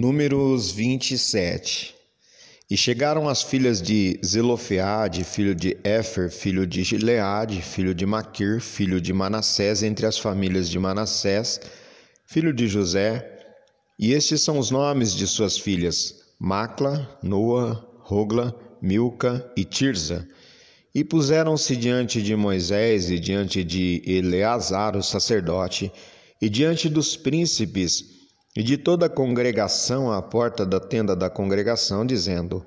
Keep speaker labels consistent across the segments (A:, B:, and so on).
A: Números 27 E chegaram as filhas de Zelofeade, filho de Éfer, filho de Gileade, filho de Maquir, filho de Manassés, entre as famílias de Manassés, filho de José. E estes são os nomes de suas filhas: Macla, Noa, Rogla, Milca e Tirza. E puseram-se diante de Moisés e diante de Eleazar, o sacerdote, e diante dos príncipes, e de toda a congregação à porta da tenda da congregação, dizendo: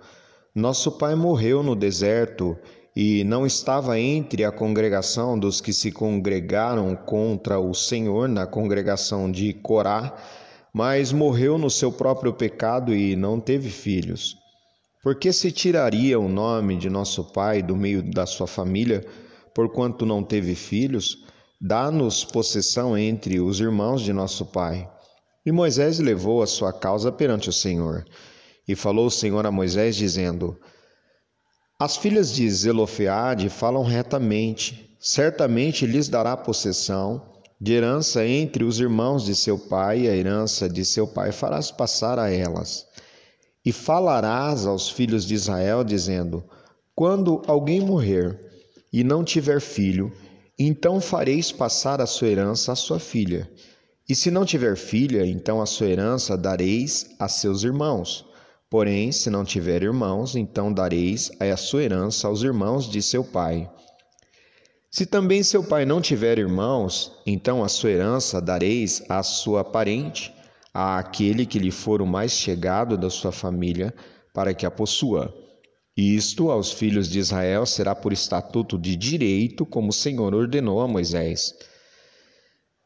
A: Nosso pai morreu no deserto e não estava entre a congregação dos que se congregaram contra o Senhor na congregação de Corá, mas morreu no seu próprio pecado e não teve filhos. Por que se tiraria o nome de nosso pai do meio da sua família, porquanto não teve filhos? Dá-nos possessão entre os irmãos de nosso pai. E Moisés levou a sua causa perante o Senhor. E falou o Senhor a Moisés, dizendo: As filhas de Zelofeade falam retamente, certamente lhes dará possessão de herança entre os irmãos de seu pai, e a herança de seu pai farás passar a elas. E falarás aos filhos de Israel, dizendo: Quando alguém morrer e não tiver filho, então fareis passar a sua herança à sua filha e se não tiver filha, então a sua herança dareis a seus irmãos. Porém, se não tiver irmãos, então dareis a sua herança aos irmãos de seu pai. Se também seu pai não tiver irmãos, então a sua herança dareis à sua parente, àquele que lhe for o mais chegado da sua família, para que a possua. Isto aos filhos de Israel será por estatuto de direito, como o Senhor ordenou a Moisés.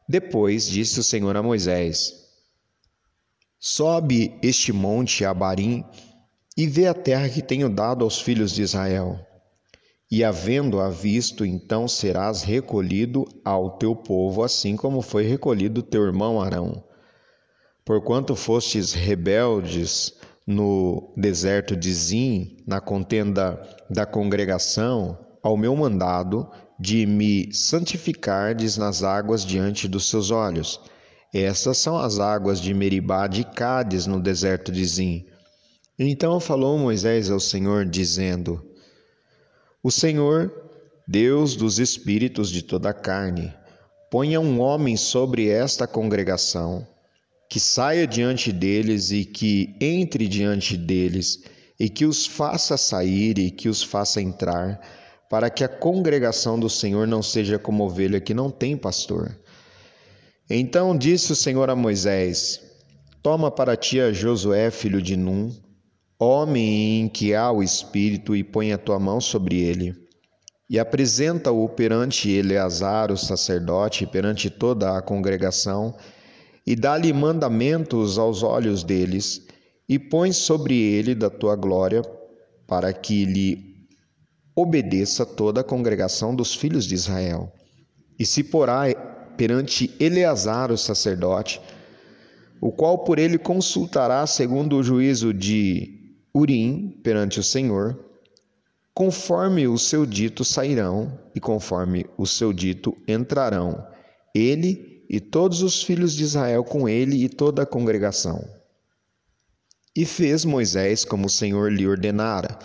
A: Depois disse o Senhor a Moisés: Sobe este monte Abarim e vê a terra que tenho dado aos filhos de Israel. E havendo-a visto, então serás recolhido ao teu povo, assim como foi recolhido teu irmão Arão. Porquanto fostes rebeldes no deserto de Zim, na contenda da congregação, ao meu mandado, de me santificardes nas águas diante dos seus olhos. Essas são as águas de Meribá de Cádiz no deserto de Zim. Então falou Moisés ao Senhor, dizendo: O Senhor, Deus dos espíritos de toda a carne, ponha um homem sobre esta congregação, que saia diante deles e que entre diante deles, e que os faça sair e que os faça entrar para que a congregação do Senhor não seja como ovelha que não tem pastor. Então disse o Senhor a Moisés: Toma para ti a Josué, filho de Num, homem em que há o Espírito, e põe a tua mão sobre ele. E apresenta-o perante Eleazar, o sacerdote, perante toda a congregação, e dá-lhe mandamentos aos olhos deles, e põe sobre ele da tua glória, para que lhe obedeça toda a congregação dos filhos de Israel. E se porá perante Eleazar, o sacerdote, o qual por ele consultará segundo o juízo de Urim perante o Senhor, conforme o seu dito sairão e conforme o seu dito entrarão, ele e todos os filhos de Israel com ele e toda a congregação. E fez Moisés como o Senhor lhe ordenara,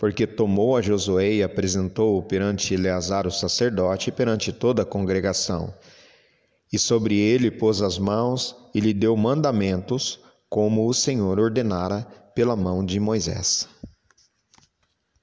A: porque tomou a Josué e apresentou-o perante Eleazar o sacerdote e perante toda a congregação. E sobre ele pôs as mãos e lhe deu mandamentos, como o Senhor ordenara pela mão de Moisés.